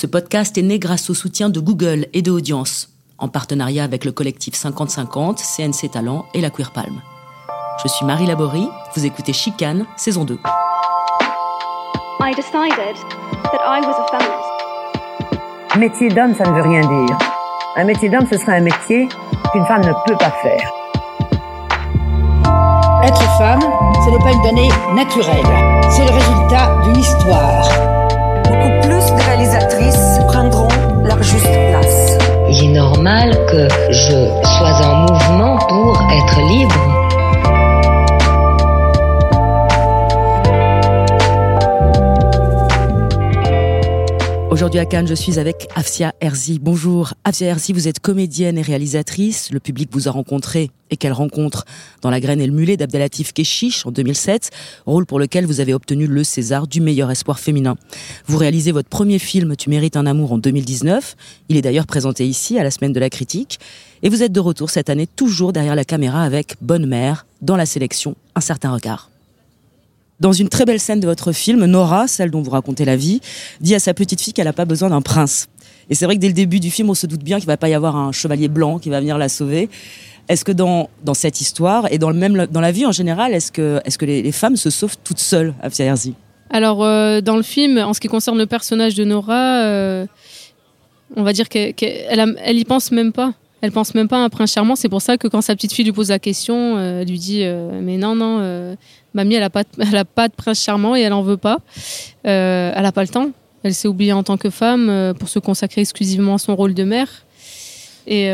Ce podcast est né grâce au soutien de Google et de Audience, en partenariat avec le collectif 50-50, CNC Talent et la Queer Palm. Je suis Marie Laborie, vous écoutez Chicane, saison 2. I decided that I was a feminist. Métier d'homme, ça ne veut rien dire. Un métier d'homme, ce serait un métier qu'une femme ne peut pas faire. Être femme, ce n'est pas une donnée naturelle. C'est le résultat d'une histoire. À Cannes, je suis avec Afsia Herzi. Bonjour. Afsia Herzi, vous êtes comédienne et réalisatrice. Le public vous a rencontré et quelle rencontre dans La graine et le mulet d'Abdelatif Keshish en 2007, rôle pour lequel vous avez obtenu le César du meilleur espoir féminin. Vous réalisez votre premier film Tu mérites un amour en 2019. Il est d'ailleurs présenté ici à la semaine de la critique. Et vous êtes de retour cette année toujours derrière la caméra avec Bonne Mère dans la sélection Un certain regard. Dans une très belle scène de votre film, Nora, celle dont vous racontez la vie, dit à sa petite fille qu'elle n'a pas besoin d'un prince. Et c'est vrai que dès le début du film, on se doute bien qu'il va pas y avoir un chevalier blanc qui va venir la sauver. Est-ce que dans, dans cette histoire et dans, le même, dans la vie en général, est-ce que, est que les, femmes se sauvent toutes seules, à Herzi? Alors, euh, dans le film, en ce qui concerne le personnage de Nora, euh, on va dire qu'elle elle, elle y pense même pas. Elle pense même pas à un prince charmant. C'est pour ça que quand sa petite fille lui pose la question, euh, elle lui dit euh, Mais non, non, euh, mamie, elle a, pas de, elle a pas de prince charmant et elle en veut pas. Elle a pas le temps. Elle s'est oubliée en tant que femme pour se consacrer exclusivement à son rôle de mère. Et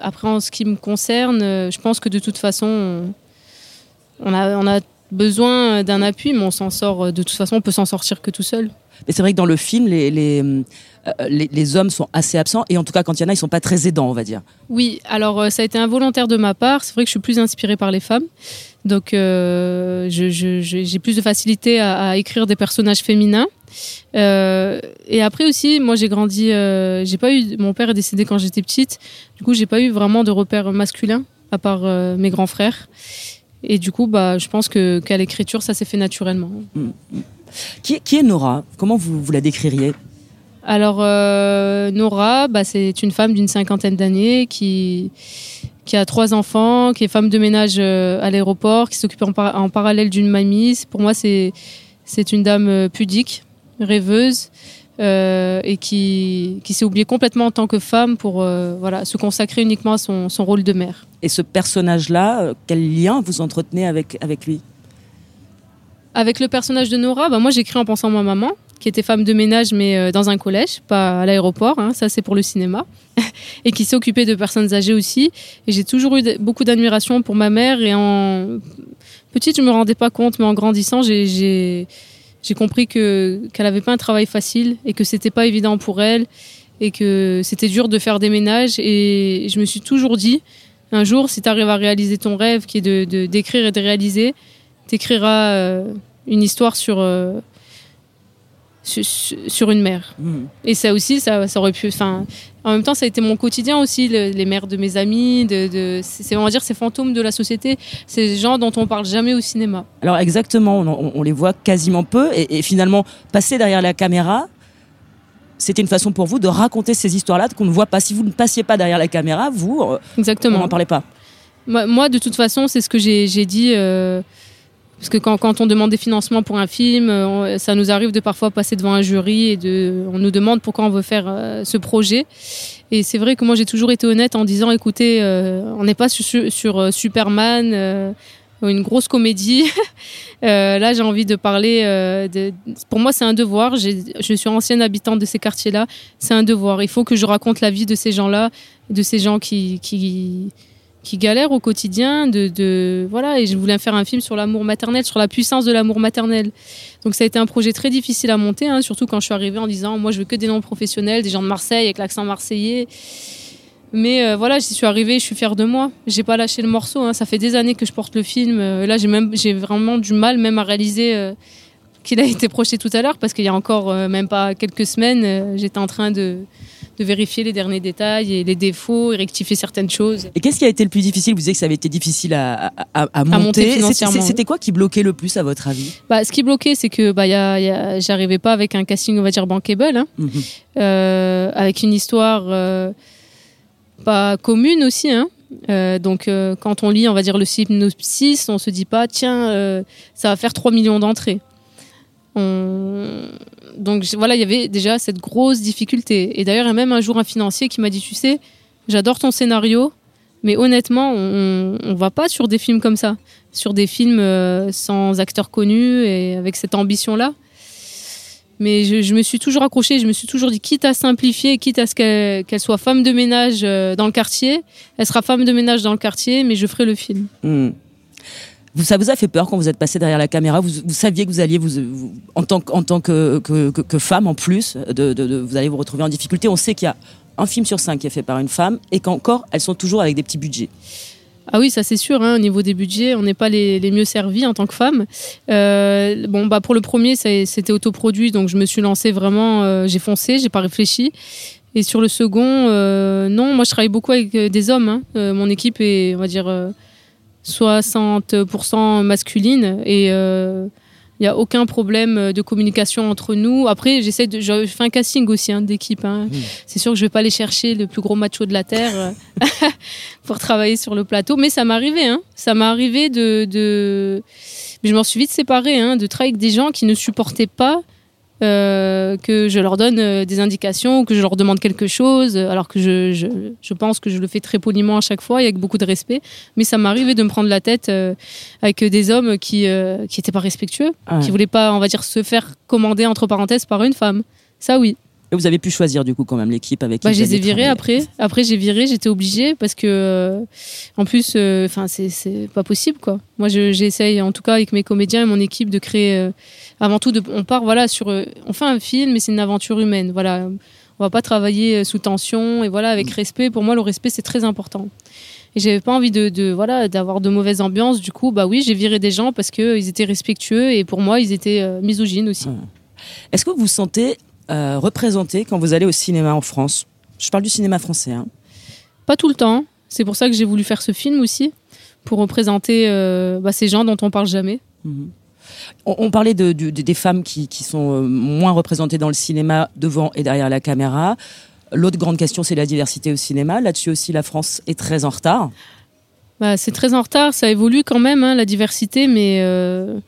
après, en ce qui me concerne, je pense que de toute façon, on a, on a besoin d'un appui, mais on s'en sort de toute façon, on peut s'en sortir que tout seul. Mais c'est vrai que dans le film, les, les, euh, les, les, hommes sont assez absents et en tout cas, quand il y en a, ils sont pas très aidants, on va dire. Oui, alors euh, ça a été involontaire de ma part. C'est vrai que je suis plus inspirée par les femmes. Donc, euh, j'ai plus de facilité à, à, écrire des personnages féminins. Euh, et après aussi, moi j'ai grandi, euh, j'ai pas eu, mon père est décédé quand j'étais petite. Du coup, j'ai pas eu vraiment de repères masculins à part mes grands frères. Et du coup, bah, je pense que qu'à l'écriture, ça s'est fait naturellement. Mmh. Qui, qui, est Nora? Comment vous, vous la décririez? Alors, euh, Nora, bah, c'est une femme d'une cinquantaine d'années qui, qui a trois enfants, qui est femme de ménage euh, à l'aéroport, qui s'occupe en, par en, parallèle d'une mamie. Pour moi, c'est une dame euh, pudique, rêveuse. Euh, et qui, qui s'est oubliée complètement en tant que femme pour voilà, se consacrer uniquement à son, son rôle de mère. Et ce personnage-là, quel lien vous entretenez avec, avec lui? Avec le personnage de Nora, bah moi j'écris en pensant à ma maman, qui était femme de ménage mais euh, dans un collège, pas à l'aéroport, hein, ça c'est pour le cinéma, et qui s'est occupée de personnes âgées aussi. Et j'ai toujours eu beaucoup d'admiration pour ma mère. Et en petite je me rendais pas compte, mais en grandissant j'ai compris que qu'elle avait pas un travail facile et que c'était pas évident pour elle et que c'était dur de faire des ménages. Et je me suis toujours dit un jour si tu arrives à réaliser ton rêve qui est de d'écrire et de réaliser t'écriras euh, une histoire sur euh, sur une mère. Mmh. Et ça aussi, ça, ça aurait pu. Enfin, en même temps, ça a été mon quotidien aussi, le, les mères de mes amis. De, de c'est, on va dire, ces fantômes de la société, ces gens dont on parle jamais au cinéma. Alors exactement, on, on les voit quasiment peu, et, et, finalement, passer derrière la caméra. C'était une façon pour vous de raconter ces histoires-là qu'on ne voit pas. Si vous ne passiez pas derrière la caméra, vous, Exactement. on n'en parlait pas. Moi, de toute façon, c'est ce que j'ai, j'ai dit. Euh, parce que quand, on demande des financements pour un film, on, ça nous arrive de parfois passer devant un jury et de, on nous demande pourquoi on veut faire euh, ce projet. Et c'est vrai que moi j'ai toujours été honnête en disant écoutez, euh, on n'est pas sur, euh, Superman, euh, une grosse comédie. là j'ai envie de parler. Pour moi c'est un devoir. Je suis ancienne habitante de ces quartiers-là. C'est un devoir. Il faut que je raconte la vie de ces gens-là, de ces gens qui qui galèrent au quotidien de, de, voilà et je voulais faire un film sur l'amour maternel sur la puissance de l'amour maternel. Donc ça a été un projet très difficile à monter hein, surtout quand je suis arrivée en disant moi je veux que des noms professionnels des gens de Marseille avec l'accent marseillais. Mais euh, voilà j'y suis arrivée je suis fière de moi. J'ai pas lâché le morceau hein, ça fait des années que je porte le film. Euh, là j'ai même j'ai vraiment du mal même à réaliser euh, qu'il a été projeté tout à l'heure parce qu'il y a encore même pas quelques semaines j'étais en train de de vérifier les derniers détails et les défauts et rectifier certaines choses. Et qu'est-ce qui a été le plus difficile? Vous disiez que ça avait été difficile à, à, à- monter monter. C'était- quoi qui bloquait le plus à votre avis? Bah, ce qui bloquait, c'est que bah, y a, y a- j'arrivais pas avec un casting, on va dire, bankable, hein, Mhm. euh, avec une histoire euh, pas commune aussi. Hein. Euh, donc, euh, quand on lit, on va dire, le synopsis, on se dit pas, tiens, euh, ça va faire 3 millions d'entrées. On- Donc, voilà, il y avait déjà cette grosse difficulté. Et d'ailleurs, il y a même un jour un financier qui m'a dit, tu sais, j'adore ton scénario, mais honnêtement, on, on va pas sur des films comme ça, sur des films euh, sans acteurs connus et avec cette ambition-là. Mais je, me suis toujours accrochée, je me suis toujours dit, quitte à simplifier, quitte à ce qu'elle qu'elle soit femme de ménage euh, dans le quartier, elle sera femme de ménage dans le quartier, mais je ferai le film. Hmm. Vous, ça vous a fait peur quand vous êtes passé derrière la caméra? Vous, saviez que vous alliez, en tant, que- femme en plus, vous allez vous retrouver en difficulté? On sait qu'il y a un film sur cinq qui est fait par une femme et qu'encore, elles sont toujours avec des petits budgets. Ah oui, ça c'est sûr, hein, au niveau des budgets, on n'est pas les, mieux servis en tant que femme. Euh, bon, bah pour le premier, c'était autoproduit, donc je me suis lancée vraiment, euh, j'ai foncé, j'ai pas réfléchi. Et sur le second, euh, non, moi je travaille beaucoup avec des hommes. hein. Mon équipe est, on va dire, 60% masculine et il n'y a aucun problème de communication entre nous. Après, j'essaie de, je fais un casting aussi hein, d'équipe. hein. C'est sûr que je vais pas aller chercher le plus gros macho de la terre euh, pour travailler sur le plateau, mais ça m'est arrivé. Hein. Ça m'est arrivé de, de... mais je m'en suis vite séparée, de travailler avec des gens qui ne supportaient pas euh, que je leur donne euh, des indications ou que je leur demande quelque chose, euh, alors que je, je, je pense que je le fais très poliment à chaque fois et avec beaucoup de respect. Mais ça arrivé de me prendre la tête euh, avec des hommes qui euh, qui étaient pas respectueux, Ah ouais. qui voulaient pas, on va dire, se faire commander entre parenthèses par une femme. Ça oui. Et vous avez pu choisir du coup quand même l'équipe avec qui Bah, vous je les ai virés après. Après, j'ai viré, j'étais obligée parce que, euh, en plus, euh, enfin, c'est c'est pas possible, quoi. Moi, je- j'essaye, en tout cas, avec mes comédiens et mon équipe, de créer. euh, avant tout, de, on part, voilà, sur. euh, on fait un film, mais c'est une aventure humaine. Voilà, on va pas travailler euh, sous tension et voilà, avec respect. Pour moi, le respect, c'est très important. Et j'avais pas envie de, de voilà d'avoir de mauvaises ambiances. Du coup, bah oui, j'ai viré des gens parce que euh, ils étaient respectueux et pour moi, ils étaient euh, misogynes aussi. Est-ce que vous sentez euh, représenté quand vous allez au cinéma en France Je parle du cinéma français. hein. Pas tout le temps. C'est pour ça que j'ai voulu faire ce film aussi, pour représenter euh, bah, ces gens dont on parle jamais. Mhm. On, on parlait de, des femmes qui, qui sont euh, moins représentées dans le cinéma devant et derrière la caméra. L'autre grande question, c'est la diversité au cinéma. Là-dessus aussi, la France est très en retard. Bah, c'est très en retard, ça évolue quand même, hein, la diversité, mais, euh,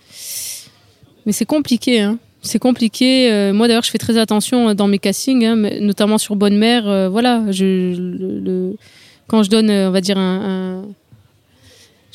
mais c'est compliqué. hein. C'est compliqué. Euh, moi, d'ailleurs, je fais très attention euh, dans mes castings, hein, notamment sur Bonne Mère. euh, voilà, quand je donne, on va dire, un-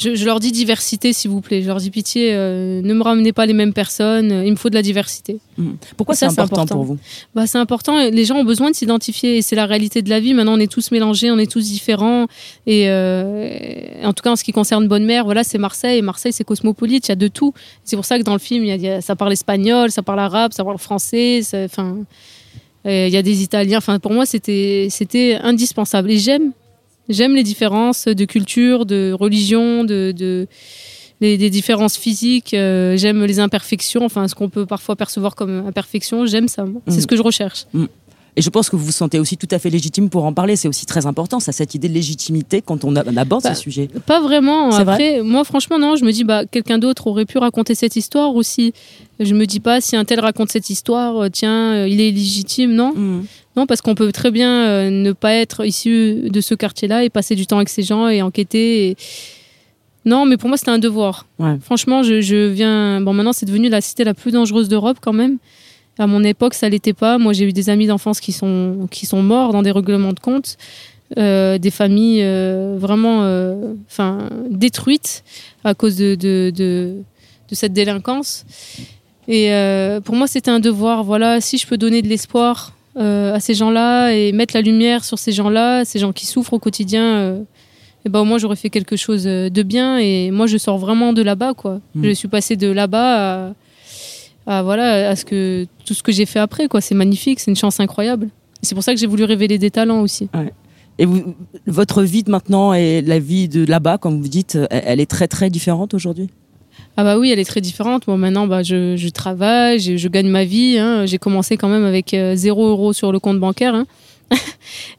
je, je leur dis diversité, s'il vous plaît. Je leur dis pitié, euh, ne me ramenez pas les mêmes personnes. Il me faut de la diversité. Mhm. Pourquoi Ça, c'est important, important. pour vous Bah, c'est important. Les gens ont besoin de s'identifier et c'est la réalité de la vie. Maintenant, on est tous mélangés, on est tous différents. Et euh, en tout cas, en ce qui concerne Bonne Mère, voilà, c'est Marseille. Et Marseille, c'est cosmopolite. Il y a de tout. C'est pour ça que dans le film, il y a- il y a- ça parle espagnol, ça parle arabe, ça parle français. ça- Enfin, euh, il y a des Italiens. Enfin, pour moi, c'était c'était indispensable. Et j'aime j'aime les différences de culture, de religion, de, de les, des différences physiques. euh, j'aime les imperfections. Enfin, ce qu'on peut parfois percevoir comme imperfection. J'aime ça. C'est Mhm. ce que je recherche. Et je pense que vous vous sentez aussi tout à fait légitime pour en parler. C'est aussi très important, ça, cette idée de légitimité quand on, aborde Bah, ce sujet. Pas vraiment. Après, moi, franchement, non. Je me dis, bah, quelqu'un d'autre aurait pu raconter cette histoire aussi. Je me dis pas, si un tel raconte cette histoire, euh, tiens, euh, il est légitime. Non, Mhm. non, parce qu'on peut très bien euh, ne pas être issu de ce quartier-là et passer du temps avec ces gens et enquêter. et- Non, mais pour moi, c'était un devoir. Ouais. Franchement, je, je viens. Bon, maintenant, c'est devenu la cité la plus dangereuse d'Europe quand même. À mon époque, ça l'était pas. Moi, j'ai eu des amis d'enfance qui sont, qui sont morts dans des règlements de compte, euh, des familles euh, vraiment euh, enfin, détruites à cause de, de, de, de cette délinquance. Et pour moi, c'était un devoir. Voilà, si je peux donner de l'espoir à ces gens-là et mettre la lumière sur ces gens-là, ces gens qui souffrent au quotidien, et ben au moins j'aurais fait quelque chose de bien. Et moi, je sors vraiment de là-bas, quoi. Mm. Je suis passée de là-bas à, à, voilà à ce que tout ce que j'ai fait après, quoi. C'est magnifique, c'est une chance incroyable. C'est pour ça que j'ai voulu révéler des talents aussi. Et vous, votre vie de maintenant et la vie de là-bas, comme vous dites, elle, elle est très très différente aujourd'hui? Ah bah oui, elle est très différente. Moi maintenant, bah, je, je travaille, je, je gagne ma vie. hein. J'ai commencé quand même avec euh, zéro euro sur le compte bancaire. hein.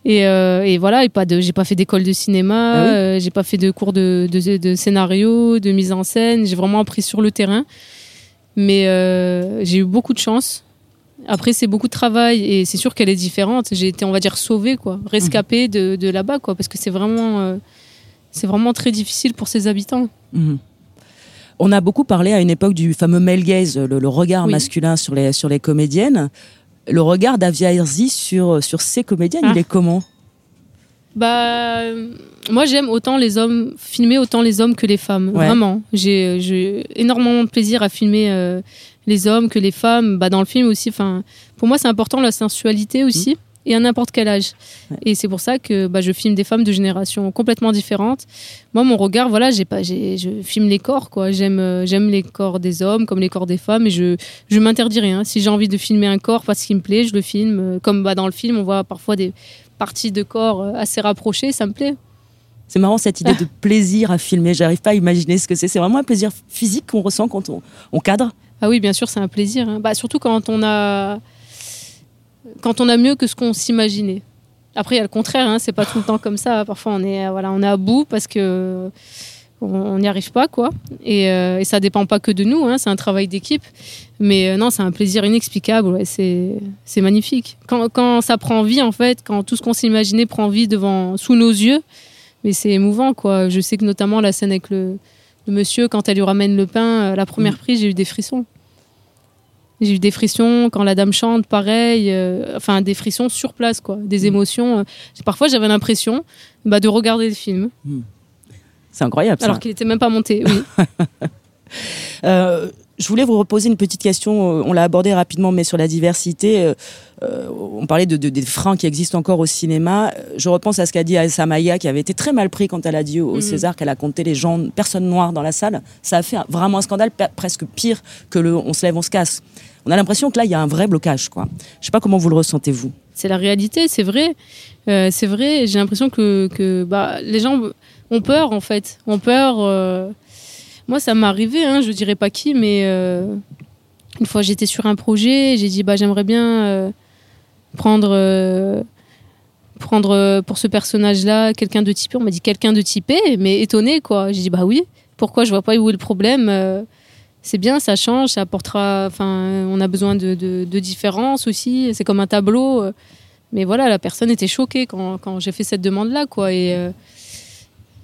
et, euh, et voilà, et pas de, j'ai pas fait d'école de cinéma, Ah oui? euh, j'ai pas fait de cours de, de, de scénario, de mise en scène. J'ai vraiment appris sur le terrain. Mais euh, j'ai eu beaucoup de chance. Après, c'est beaucoup de travail et c'est sûr qu'elle est différente. J'ai été, on va dire, sauvée, quoi, rescapée de, de là-bas, quoi, parce que c'est vraiment, euh, c'est vraiment très difficile pour ses habitants. Mhm. On a beaucoup parlé à une époque du fameux male gaze, le, le regard Oui. masculin sur les, sur les comédiennes. Le regard d'Avia Herzi sur, sur ces comédiennes, Ah. il est comment? Bah, moi j'aime autant les hommes, filmer autant les hommes que les femmes. Ouais. Vraiment. J'ai énormément de plaisir à filmer euh, les hommes que les femmes. Bah, dans le film aussi, enfin, pour moi c'est important la sensualité aussi. Et à n'importe quel âge. Ouais. Et c'est pour ça que bah, je filme des femmes de générations complètement différentes. Moi, mon regard, voilà, j'ai pas, j'ai, je filme les corps, quoi. J'aime, euh, j'aime les corps des hommes comme les corps des femmes, et je, je m'interdis rien. Si j'ai envie de filmer un corps parce qu'il me plaît, je le filme. Euh, Comme bah, dans le film, on voit parfois des parties de corps euh, assez rapprochées, ça me plaît. C'est marrant cette idée de plaisir à filmer. J'arrive pas à imaginer ce que c'est. C'est vraiment un plaisir physique qu'on ressent quand on, on cadre. Ah oui, bien sûr, c'est un plaisir. hein. Bah, surtout quand on a quand on a mieux que ce qu'on s'imaginait. Après, il y a le contraire, hein, c'est pas tout le temps comme ça. Parfois, on est, euh, voilà, on est à bout parce que on n'y arrive pas, quoi. Et, euh, et ça dépend pas que de nous, hein, c'est un travail d'équipe. Mais euh, non, c'est un plaisir inexplicable, ouais, c'est magnifique. Quand, quand ça prend vie, en fait, quand tout ce qu'on s'imaginait prend vie devant, sous nos yeux, mais c'est émouvant, quoi. Je sais que notamment la scène avec le, le monsieur, quand elle lui ramène le pain, la première prise, j'ai eu des frissons. J'ai eu des frissons quand la dame chante, pareil. euh, enfin, des frissons sur place, quoi. Des émotions. euh. Parfois, j'avais l'impression bah, de regarder le film, C'est incroyable. alors qu'il n'était même pas monté. Oui. Euh, je voulais vous reposer une petite question. euh, On l'a abordé rapidement, mais sur la diversité. euh, euh, on parlait de, de- des freins qui existent encore au cinéma. Je repense à ce qu'a dit Aïssa Maya, qui avait été très mal pris quand elle a dit au, au Mhm. César qu'elle a compté les gens, personnes noires dans la salle. Ça a fait un- vraiment un scandale presque pire que le on se lève, on se casse. On a l'impression que là, il y a un vrai blocage. Quoi. Je sais pas comment vous le ressentez, vous. c'est la réalité, c'est vrai. Euh, c'est vrai. J'ai l'impression que, que bah, les gens ont peur, en fait. Ont peur. euh. Moi, ça m'est arrivé, hein, je dirais pas qui, mais euh, une fois, j'étais sur un projet, j'ai dit, bah, j'aimerais bien euh, prendre, euh, prendre pour ce personnage-là quelqu'un de typé. On m'a dit quelqu'un de typé, mais étonné, quoi. J'ai dit, bah oui, pourquoi je vois pas où est le problème c'est bien, ça change, ça apportera. Enfin, on a besoin de, de, de différence aussi. C'est comme un tableau. Mais voilà, la personne était choquée quand, quand j'ai fait cette demande-là, quoi.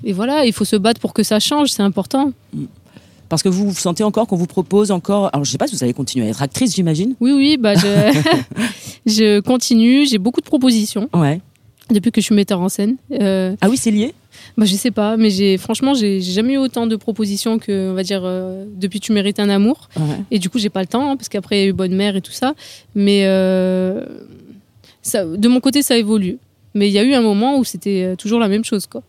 Et voilà, il faut se battre pour que ça change, c'est important. Parce que vous vous sentez encore qu'on vous propose encore. Alors, je sais pas si vous allez continuer à être actrice, j'imagine. Oui, oui, bah je, je continue. J'ai beaucoup de propositions Ouais. depuis que je suis metteur en scène. Euh, Ah oui, c'est lié? bah, je sais pas, mais j'ai franchement, j'ai jamais eu autant de propositions que, on va dire, euh, depuis Tu mérites un amour. Ouais. Et du coup, j'ai pas le temps, hein, parce qu'après, il y a eu Bonne Mère et tout ça. Mais euh, ça, de mon côté, ça évolue. Mais il y a eu un moment où c'était euh, toujours la même chose, quoi.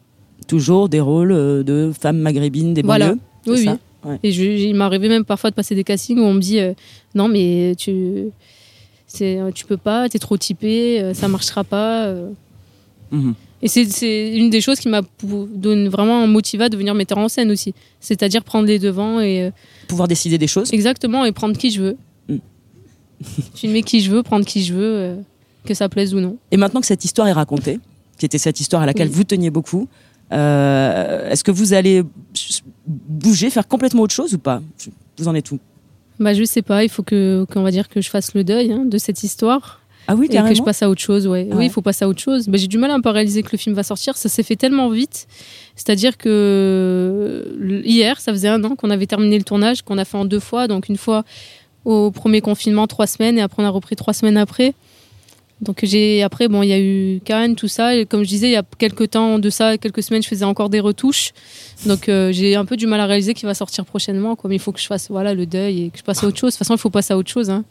Toujours des rôles euh, de femmes maghrébines des Voilà. banlieues. Oui, ça oui. Ouais. Et je, il arrivé même parfois de passer des castings où on me dit euh, non, mais tu, c'est, tu peux pas, t'es trop typé, euh, ça marchera pas. euh. Mhm. Et c'est, c'est une des choses qui m'a donné vraiment motivé à devenir metteur en scène aussi. C'est-à-dire prendre les devants et euh, Pouvoir décider des choses. exactement et prendre qui je veux. Mm. Filmer qui je veux, prendre qui je veux, euh, que ça plaise ou non. Et maintenant que cette histoire est racontée, qui était cette histoire à laquelle Oui. vous teniez beaucoup, euh, est-ce que vous allez bouger, faire complètement autre chose ou pas? Vous en êtes où? Bah je sais pas, il faut que qu'on va dire que je fasse le deuil hein, de cette histoire. Ah oui, et carrément. que je passe à autre chose. Ouais. Ouais. Oui, il faut passer à autre chose. Bah, j'ai du mal à réaliser que le film va sortir. Ça s'est fait tellement vite. C'est-à-dire que l- hier, ça faisait un an qu'on avait terminé le tournage, qu'on a fait en deux fois. Donc une fois au premier confinement, trois semaines, et après on a repris trois semaines après. Donc j'ai après bon, il y a eu Cannes, tout ça. Et comme je disais, il y a quelques temps de ça, quelques semaines, je faisais encore des retouches. Donc euh, j'ai un peu du mal à réaliser qu'il va sortir prochainement. Quoi. Mais il faut que je fasse voilà le deuil et que je passe à autre chose. De toute façon, il faut passer à autre chose. Hein.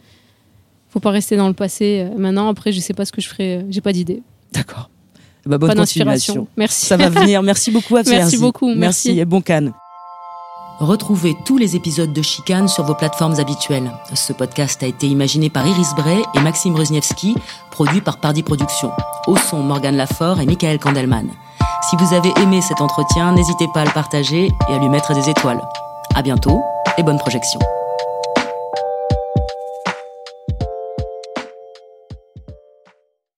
Faut pas rester dans le passé. Euh, Maintenant, après, je sais pas ce que je ferai. euh, J'ai pas d'idée. D'accord. Bah, bonne Pas continuation. Merci. Ça va venir. Merci beaucoup, Afia Merci beaucoup, Merci merci. et bon canne. Retrouvez tous les épisodes de Chicane sur vos plateformes habituelles. Ce podcast a été imaginé par Iris Bray et Maxime Rosniewski, produit par Pardi Productions. Au son, Morgane Lafort et Michael Kandelman. Si vous avez aimé cet entretien, n'hésitez pas à le partager et à lui mettre des étoiles. À bientôt et bonne projection.